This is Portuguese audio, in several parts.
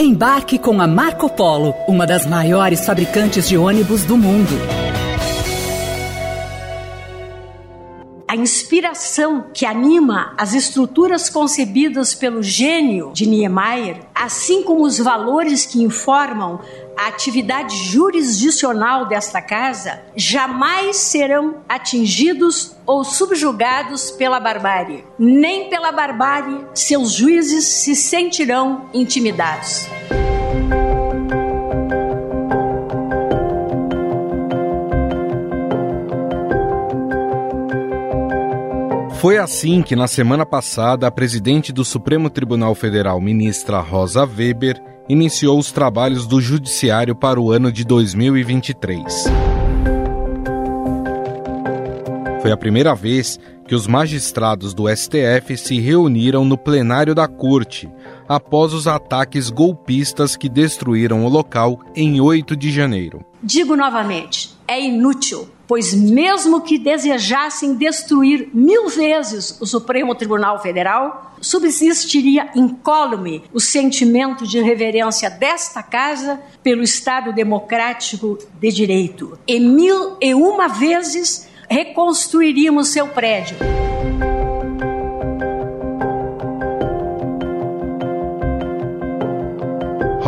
Embarque com a Marco Polo, uma das maiores fabricantes de ônibus do mundo. Inspiração que anima as estruturas concebidas pelo gênio de Niemeyer, assim como os valores que informam a atividade jurisdicional desta casa, jamais serão atingidos ou subjugados pela barbárie. Nem pela barbárie seus juízes se sentirão intimidados. Foi assim que, na semana passada, a presidente do Supremo Tribunal Federal, ministra Rosa Weber, iniciou os trabalhos do Judiciário para o ano de 2023. Foi a primeira vez que os magistrados do STF se reuniram no plenário da Corte, após os ataques golpistas que destruíram o local em 8 de janeiro. Digo novamente: é inútil pois mesmo que desejassem destruir mil vezes o Supremo Tribunal Federal, subsistiria incólume o sentimento de reverência desta casa pelo Estado democrático de direito. E mil e uma vezes reconstruiríamos seu prédio.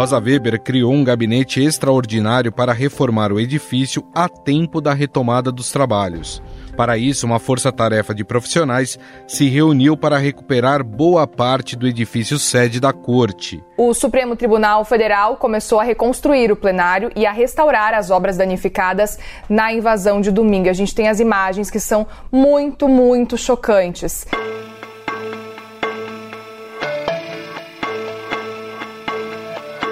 Rosa Weber criou um gabinete extraordinário para reformar o edifício a tempo da retomada dos trabalhos. Para isso, uma força-tarefa de profissionais se reuniu para recuperar boa parte do edifício sede da corte. O Supremo Tribunal Federal começou a reconstruir o plenário e a restaurar as obras danificadas na invasão de domingo. A gente tem as imagens que são muito, muito chocantes.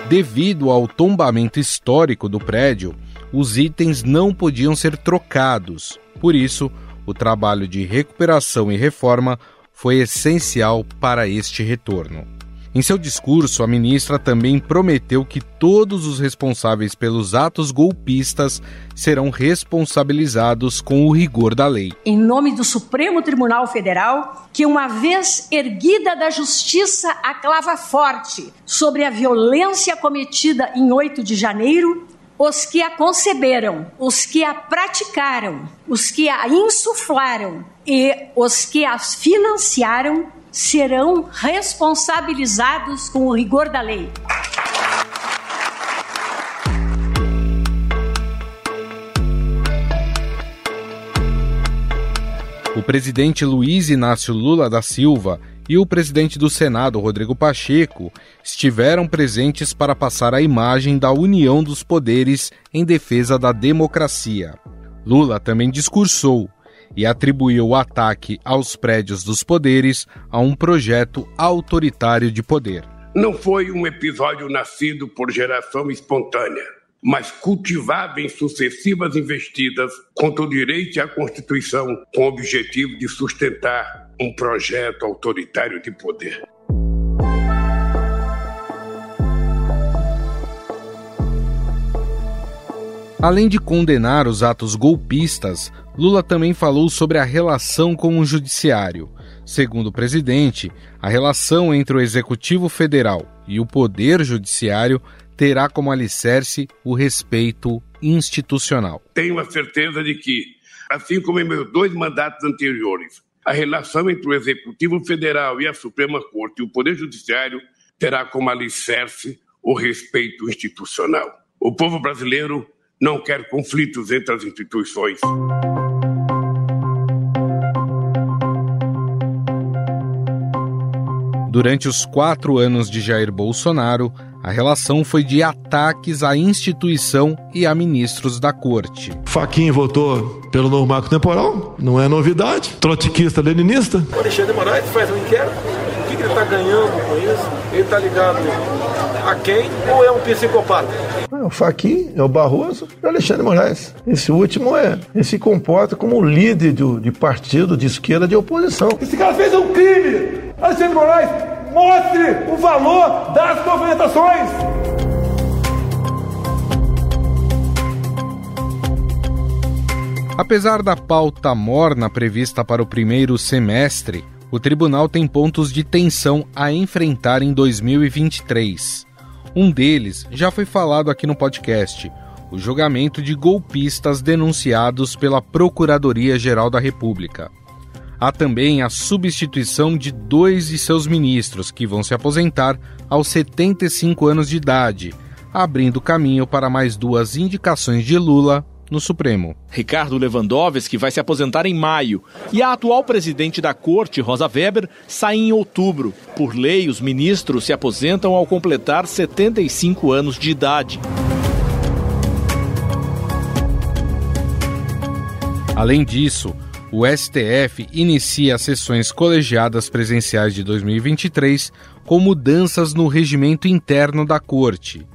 Devido ao tombamento histórico do prédio, os itens não podiam ser trocados. Por isso, o trabalho de recuperação e reforma foi essencial para este retorno. Em seu discurso, a ministra também prometeu que todos os responsáveis pelos atos golpistas serão responsabilizados com o rigor da lei. Em nome do Supremo Tribunal Federal, que uma vez erguida da justiça a clava forte sobre a violência cometida em 8 de janeiro, os que a conceberam, os que a praticaram, os que a insuflaram e os que a financiaram serão responsabilizados com o rigor da lei. O presidente Luiz Inácio Lula da Silva e o presidente do Senado, Rodrigo Pacheco, estiveram presentes para passar a imagem da união dos poderes em defesa da democracia. Lula também discursou e atribuiu o ataque aos prédios dos poderes a um projeto autoritário de poder. Não foi um episódio nascido por geração espontânea, mas cultivado em sucessivas investidas contra o direito a Constituição, com o objetivo de sustentar um projeto autoritário de poder. Além de condenar os atos golpistas, Lula também falou sobre a relação com o judiciário. Segundo o presidente, a relação entre o executivo federal e o poder judiciário terá como alicerce o respeito institucional. Tenho a certeza de que, assim como em meus dois mandatos anteriores, a relação entre o executivo federal e a Suprema Corte e o poder judiciário terá como alicerce o respeito institucional. O povo brasileiro não quer conflitos entre as instituições. Durante os quatro anos de Jair Bolsonaro, a relação foi de ataques à instituição e a ministros da corte. Faquinha votou pelo novo marco temporal, não é novidade. Trotskista, leninista. O Alexandre Moraes faz um inquérito. O que ele está ganhando com isso? Ele está ligado a quem? Ou é um psicopata? É o Faquin, é o Barroso e o Alexandre Moraes. Esse último é, ele se comporta como líder de, de partido de esquerda de oposição. Esse cara fez um crime! Alexandre Moraes, mostre o valor das movimentações! Apesar da pauta morna prevista para o primeiro semestre, o tribunal tem pontos de tensão a enfrentar em 2023. Um deles já foi falado aqui no podcast: o julgamento de golpistas denunciados pela Procuradoria-Geral da República. Há também a substituição de dois de seus ministros, que vão se aposentar aos 75 anos de idade, abrindo caminho para mais duas indicações de Lula no Supremo. Ricardo Lewandowski vai se aposentar em maio e a atual presidente da corte, Rosa Weber, sai em outubro. Por lei, os ministros se aposentam ao completar 75 anos de idade. Além disso, o STF inicia as sessões colegiadas presenciais de 2023 com mudanças no regimento interno da Corte.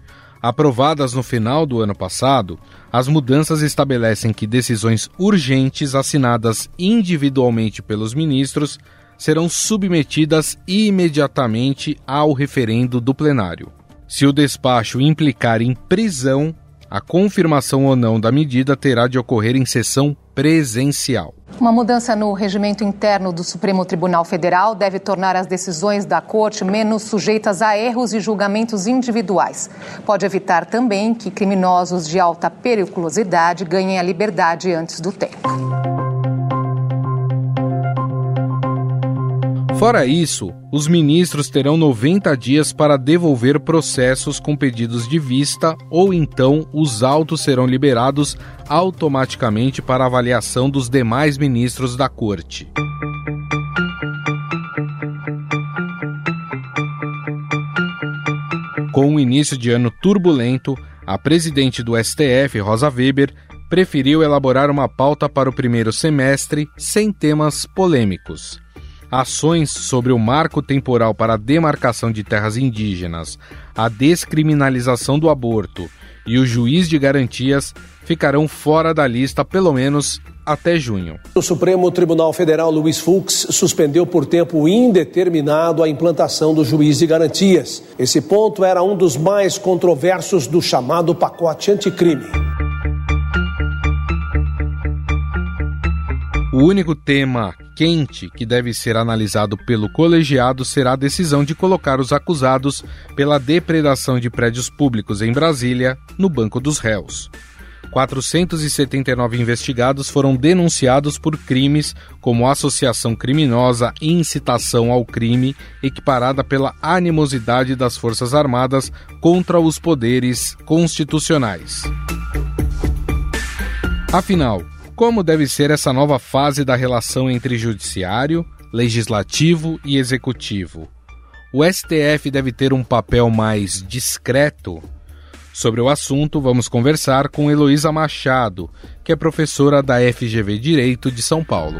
Aprovadas no final do ano passado, as mudanças estabelecem que decisões urgentes assinadas individualmente pelos ministros serão submetidas imediatamente ao referendo do plenário. Se o despacho implicar em prisão, a confirmação ou não da medida terá de ocorrer em sessão presencial. Uma mudança no regimento interno do Supremo Tribunal Federal deve tornar as decisões da Corte menos sujeitas a erros e julgamentos individuais. Pode evitar também que criminosos de alta periculosidade ganhem a liberdade antes do tempo. Fora isso, os ministros terão 90 dias para devolver processos com pedidos de vista ou então os autos serão liberados automaticamente para avaliação dos demais ministros da Corte. Com o início de ano turbulento, a presidente do STF, Rosa Weber, preferiu elaborar uma pauta para o primeiro semestre sem temas polêmicos ações sobre o marco temporal para a demarcação de terras indígenas, a descriminalização do aborto e o juiz de garantias ficarão fora da lista pelo menos até junho. O Supremo Tribunal Federal Luiz Fux suspendeu por tempo indeterminado a implantação do juiz de garantias. Esse ponto era um dos mais controversos do chamado pacote anticrime. O único tema quente que deve ser analisado pelo colegiado será a decisão de colocar os acusados pela depredação de prédios públicos em Brasília no banco dos réus. 479 investigados foram denunciados por crimes como associação criminosa e incitação ao crime, equiparada pela animosidade das Forças Armadas contra os poderes constitucionais. Afinal, como deve ser essa nova fase da relação entre judiciário, legislativo e executivo? O STF deve ter um papel mais discreto? Sobre o assunto, vamos conversar com Heloísa Machado, que é professora da FGV Direito de São Paulo.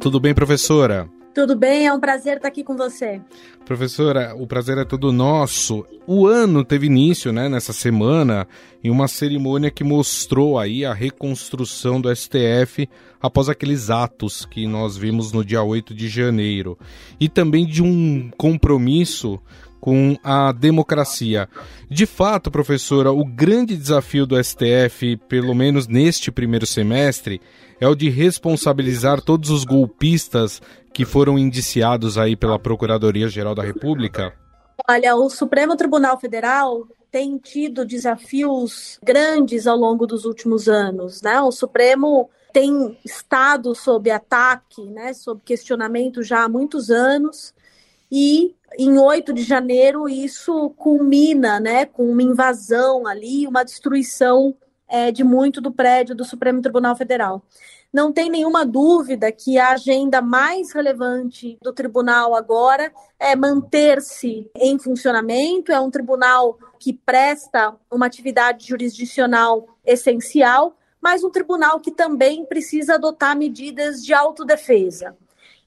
Tudo bem, professora? Tudo bem, é um prazer estar aqui com você. Professora, o prazer é todo nosso. O ano teve início, né, nessa semana, em uma cerimônia que mostrou aí a reconstrução do STF após aqueles atos que nós vimos no dia 8 de janeiro. E também de um compromisso com a democracia. De fato, professora, o grande desafio do STF, pelo menos neste primeiro semestre, é o de responsabilizar todos os golpistas que foram indiciados aí pela Procuradoria-Geral da República? Olha, o Supremo Tribunal Federal tem tido desafios grandes ao longo dos últimos anos, né? O Supremo tem estado sob ataque, né, sob questionamento já há muitos anos, e em 8 de janeiro isso culmina né, com uma invasão ali, uma destruição é, de muito do prédio do Supremo Tribunal Federal. Não tem nenhuma dúvida que a agenda mais relevante do tribunal agora é manter-se em funcionamento. É um tribunal que presta uma atividade jurisdicional essencial, mas um tribunal que também precisa adotar medidas de autodefesa.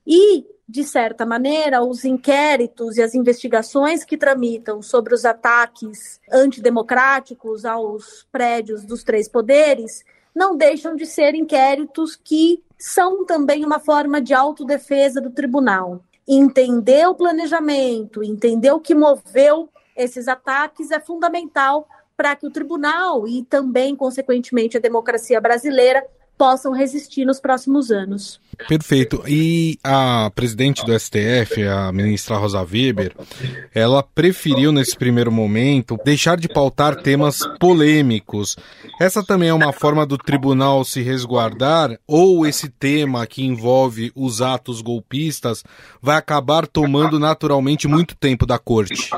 E de certa maneira, os inquéritos e as investigações que tramitam sobre os ataques antidemocráticos aos prédios dos três poderes não deixam de ser inquéritos que são também uma forma de autodefesa do tribunal. Entender o planejamento, entender o que moveu esses ataques é fundamental para que o tribunal e também, consequentemente, a democracia brasileira possam resistir nos próximos anos. Perfeito. E a presidente do STF, a ministra Rosa Weber, ela preferiu nesse primeiro momento deixar de pautar temas polêmicos. Essa também é uma forma do tribunal se resguardar ou esse tema que envolve os atos golpistas vai acabar tomando naturalmente muito tempo da corte?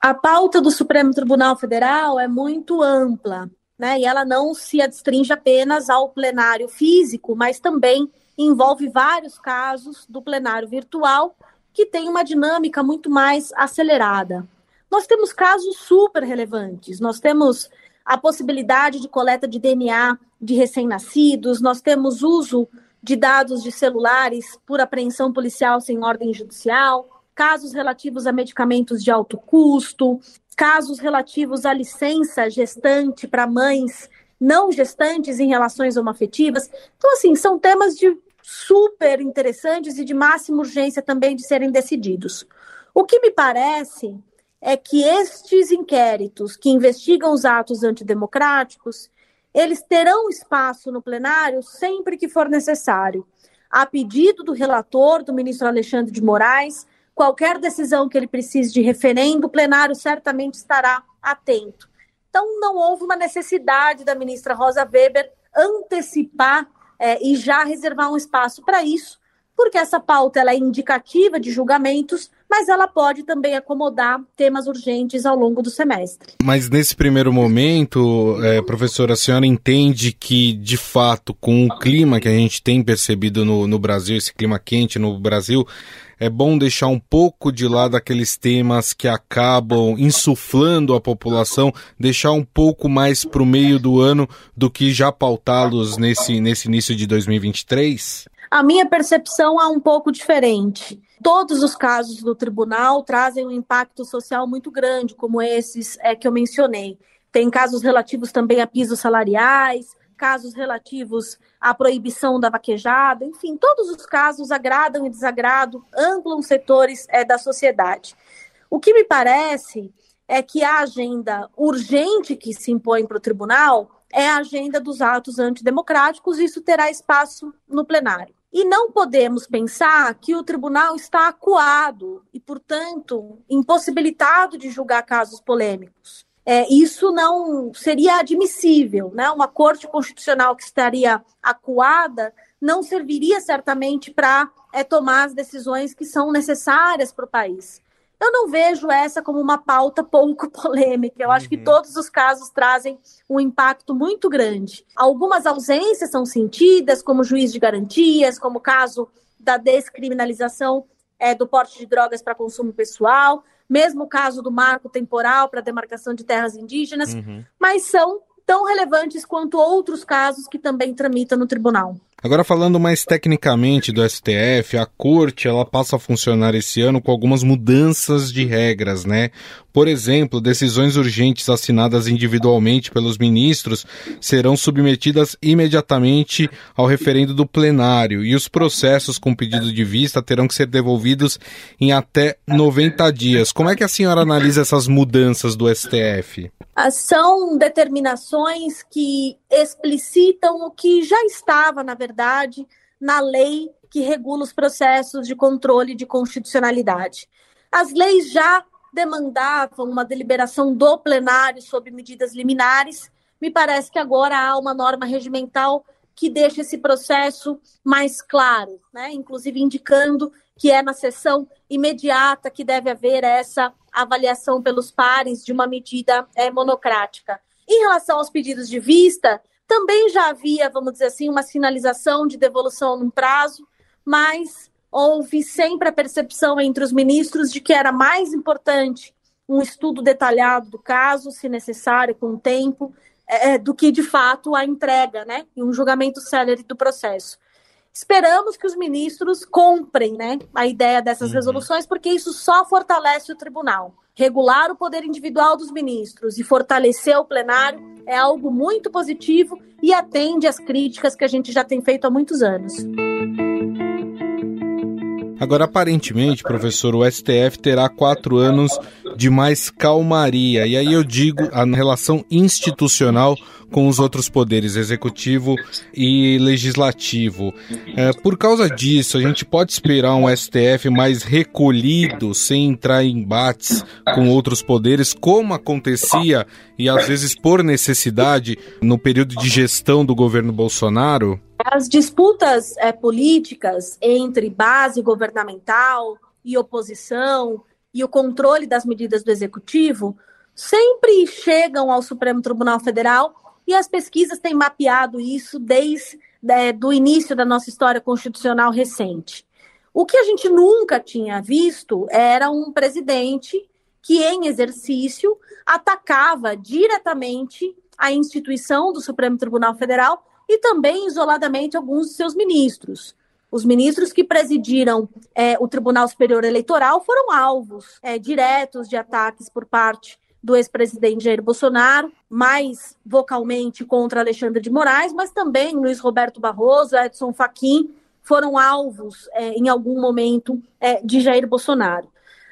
A pauta do Supremo Tribunal Federal é muito ampla né? E ela não se adstringe apenas ao plenário físico, mas também envolve vários casos do plenário virtual que tem uma dinâmica muito mais acelerada. Nós temos casos super relevantes. Nós temos a possibilidade de coleta de DNA de recém-nascidos, nós temos uso de dados de celulares por apreensão policial sem ordem judicial, casos relativos a medicamentos de alto custo, casos relativos à licença gestante para mães não gestantes em relações homoafetivas. Então, assim, são temas de super interessantes e de máxima urgência também de serem decididos. O que me parece é que estes inquéritos que investigam os atos antidemocráticos, eles terão espaço no plenário sempre que for necessário, a pedido do relator, do ministro Alexandre de Moraes, qualquer decisão que ele precise de referendo, o plenário certamente estará atento. Então, não houve uma necessidade da ministra Rosa Weber antecipar é, e já reservar um espaço para isso, porque essa pauta ela é indicativa de julgamentos, mas ela pode também acomodar temas urgentes ao longo do semestre. Mas nesse primeiro momento, é, professora, a senhora entende que, de fato, com o clima que a gente tem percebido no, no Brasil, esse clima quente no Brasil, é bom deixar um pouco de lado aqueles temas que acabam insuflando a população, deixar um pouco mais para o meio do ano do que já pautá-los nesse, nesse início de 2023? A minha percepção é um pouco diferente. Todos os casos do tribunal trazem um impacto social muito grande, como esses é, que eu mencionei. Tem casos relativos também a pisos salariais, casos relativos à proibição da vaquejada, enfim, todos os casos agradam e desagradam, amplam setores é, da sociedade. O que me parece é que a agenda urgente que se impõe para o tribunal é a agenda dos atos antidemocráticos, e isso terá espaço no plenário. E não podemos pensar que o tribunal está acuado e, portanto, impossibilitado de julgar casos polêmicos é, isso não seria admissível, né? Uma corte constitucional que estaria acuada não serviria certamente para é, tomar as decisões que são necessárias para o país. Eu não vejo essa como uma pauta pouco polêmica. Eu acho que uhum. todos os casos trazem um impacto muito grande. Algumas ausências são sentidas, como juiz de garantias, como o caso da descriminalização é, do porte de drogas para consumo pessoal, mesmo o caso do marco temporal para demarcação de terras indígenas, uhum. mas são tão relevantes quanto outros casos que também tramitam no tribunal. Agora falando mais tecnicamente do STF, a corte ela passa a funcionar esse ano com algumas mudanças de regras, né? Por exemplo, decisões urgentes assinadas individualmente pelos ministros serão submetidas imediatamente ao referendo do plenário e os processos com pedido de vista terão que ser devolvidos em até 90 dias. Como é que a senhora analisa essas mudanças do STF? São determinações que explicitam o que já estava, na verdade, na lei que regula os processos de controle de constitucionalidade. As leis já demandavam uma deliberação do plenário sobre medidas liminares. Me parece que agora há uma norma regimental que deixa esse processo mais claro, né? inclusive indicando que é na sessão imediata que deve haver essa avaliação pelos pares de uma medida é, monocrática. Em relação aos pedidos de vista, também já havia, vamos dizer assim, uma sinalização de devolução num prazo, mas houve sempre a percepção entre os ministros de que era mais importante um estudo detalhado do caso, se necessário, com o tempo, é, do que de fato a entrega, né, e um julgamento célere do processo. Esperamos que os ministros comprem né, a ideia dessas uhum. resoluções, porque isso só fortalece o tribunal. Regular o poder individual dos ministros e fortalecer o plenário é algo muito positivo e atende às críticas que a gente já tem feito há muitos anos. Agora, aparentemente, professor, o STF terá quatro anos de mais calmaria. E aí eu digo a relação institucional com os outros poderes, executivo e legislativo. É, por causa disso, a gente pode esperar um STF mais recolhido, sem entrar em embates com outros poderes, como acontecia e às vezes por necessidade no período de gestão do governo Bolsonaro? As disputas é, políticas entre base governamental e oposição e o controle das medidas do executivo sempre chegam ao Supremo Tribunal Federal e as pesquisas têm mapeado isso desde é, do início da nossa história constitucional recente. O que a gente nunca tinha visto era um presidente que, em exercício, atacava diretamente a instituição do Supremo Tribunal Federal e também isoladamente alguns de seus ministros. Os ministros que presidiram é, o Tribunal Superior Eleitoral foram alvos é, diretos de ataques por parte do ex-presidente Jair Bolsonaro, mais vocalmente contra Alexandre de Moraes, mas também Luiz Roberto Barroso, Edson Fachin foram alvos é, em algum momento é, de Jair Bolsonaro.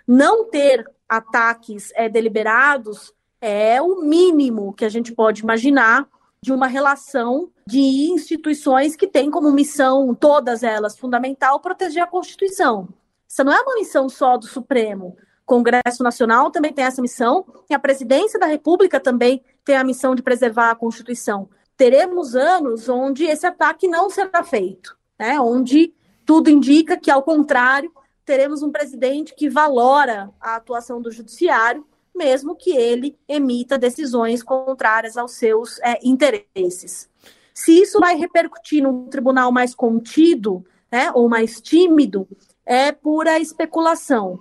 Não ter ataques é, deliberados é o mínimo que a gente pode imaginar de uma relação de instituições que têm como missão, todas elas, fundamental, proteger a Constituição. Isso não é uma missão só do Supremo. Congresso Nacional também tem essa missão, e a presidência da República também tem a missão de preservar a Constituição. Teremos anos onde esse ataque não será feito, né? onde tudo indica que, ao contrário, teremos um presidente que valora a atuação do judiciário, mesmo que ele emita decisões contrárias aos seus é, interesses. Se isso vai repercutir num tribunal mais contido, né, ou mais tímido, é pura especulação.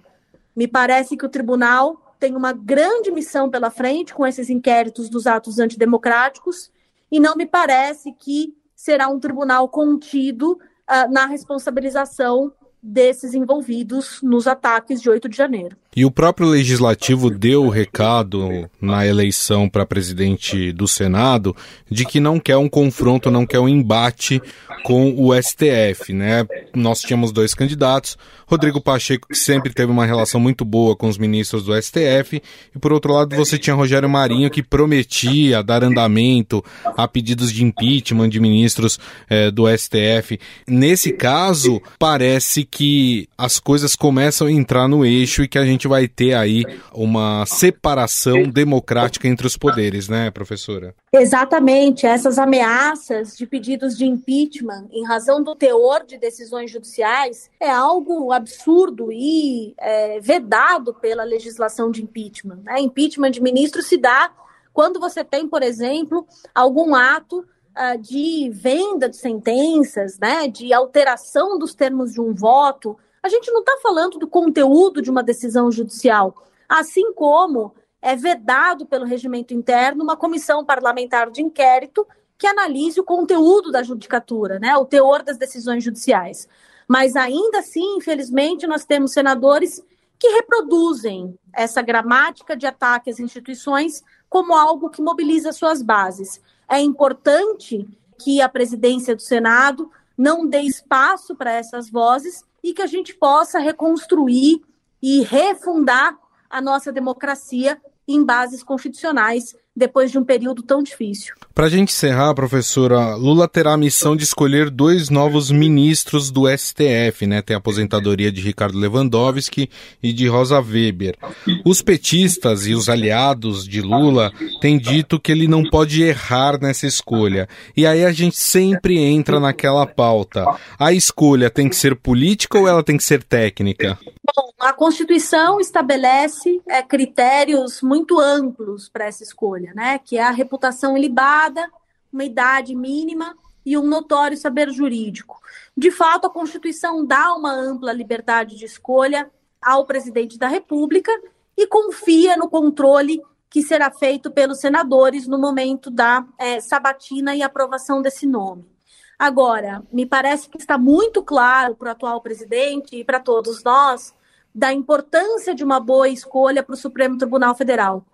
Me parece que o tribunal tem uma grande missão pela frente com esses inquéritos dos atos antidemocráticos e não me parece que será um tribunal contido uh, na responsabilização desses envolvidos nos ataques de 8 de janeiro. E o próprio legislativo deu o recado na eleição para presidente do Senado de que não quer um confronto, não quer um embate com o STF, né? Nós tínhamos dois candidatos, Rodrigo Pacheco, que sempre teve uma relação muito boa com os ministros do STF, e por outro lado você tinha Rogério Marinho, que prometia dar andamento a pedidos de impeachment de ministros eh, do STF. Nesse caso, parece que as coisas começam a entrar no eixo e que a gente gente vai ter aí uma separação democrática entre os poderes, né, professora? Exatamente. Essas ameaças de pedidos de impeachment em razão do teor de decisões judiciais é algo absurdo e é, vedado pela legislação de impeachment. Né? Impeachment de ministro se dá quando você tem, por exemplo, algum ato uh, de venda de sentenças, né, de alteração dos termos de um voto, a gente não está falando do conteúdo de uma decisão judicial, assim como é vedado pelo regimento interno uma comissão parlamentar de inquérito que analise o conteúdo da judicatura, né, o teor das decisões judiciais. Mas ainda assim, infelizmente, nós temos senadores que reproduzem essa gramática de ataque às instituições como algo que mobiliza suas bases. É importante que a presidência do Senado não dê espaço para essas vozes e que a gente possa reconstruir e refundar a nossa democracia em bases constitucionais depois de um período tão difícil. Para a gente encerrar, professora, Lula terá a missão de escolher dois novos ministros do STF, né? Tem a aposentadoria de Ricardo Lewandowski e de Rosa Weber. Os petistas e os aliados de Lula têm dito que ele não pode errar nessa escolha. E aí a gente sempre entra naquela pauta. A escolha tem que ser política ou ela tem que ser técnica? Bom, a Constituição estabelece é, critérios muito amplos para essa escolha, né? Que é a reputação ilibada, uma idade mínima e um notório saber jurídico. De fato, a Constituição dá uma ampla liberdade de escolha ao presidente da República e confia no controle que será feito pelos senadores no momento da é, sabatina e aprovação desse nome. Agora, me parece que está muito claro para o atual presidente e para todos nós da importância de uma boa escolha para o Supremo Tribunal Federal.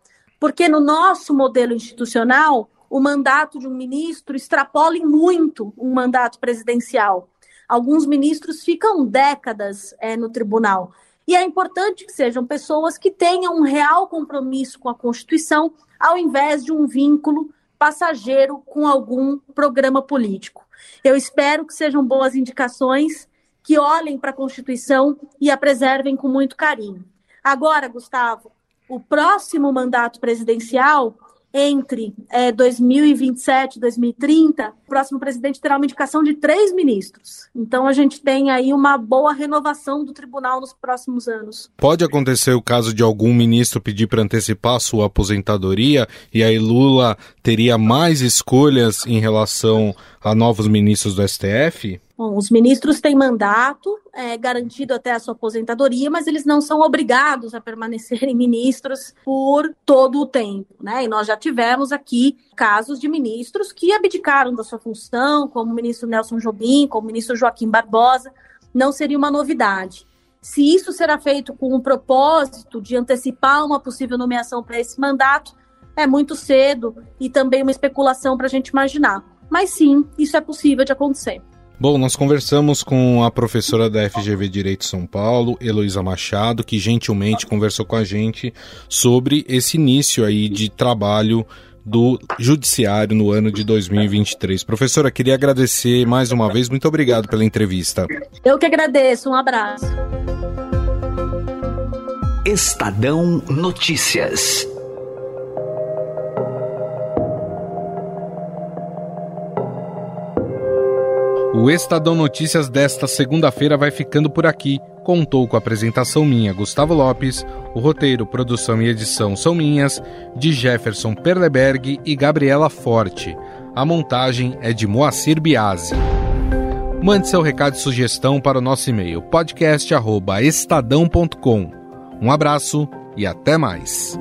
Porque no nosso modelo institucional, o mandato de um ministro extrapola muito um mandato presidencial. Alguns ministros ficam décadas é, no tribunal. E é importante que sejam pessoas que tenham um real compromisso com a Constituição, ao invés de um vínculo passageiro com algum programa político. Eu espero que sejam boas indicações, que olhem para a Constituição e a preservem com muito carinho. Agora, Gustavo, o próximo mandato presidencial entre é, 2027 e 2030, o próximo presidente terá uma indicação de três ministros. Então a gente tem aí uma boa renovação do tribunal nos próximos anos. Pode acontecer o caso de algum ministro pedir para antecipar sua aposentadoria e aí Lula teria mais escolhas em relação a novos ministros do STF? Bom, os ministros têm mandato é, garantido até a sua aposentadoria, mas eles não são obrigados a permanecerem ministros por todo o tempo, né? E nós já tivemos aqui casos de ministros que abdicaram da sua função, como o ministro Nelson Jobim, como o ministro Joaquim Barbosa, não seria uma novidade. Se isso será feito com o propósito de antecipar uma possível nomeação para esse mandato, é muito cedo e também uma especulação para a gente imaginar. Mas sim, isso é possível de acontecer. Bom, nós conversamos com a professora da FGV Direito São Paulo, Heloísa Machado, que gentilmente conversou com a gente sobre esse início aí de trabalho do Judiciário no ano de 2023. Professora, queria agradecer mais uma vez, muito obrigado pela entrevista. Eu que agradeço, um abraço. Estadão Notícias. O Estadão Notícias desta segunda-feira vai ficando por aqui. Contou com a apresentação minha, Gustavo Lopes, o roteiro, produção e edição são minhas, de Jefferson Perleberg e Gabriela Forte. A montagem é de Moacir Biasi. Mande seu recado e sugestão para o nosso e-mail podcast@estadão.com. Um abraço e até mais.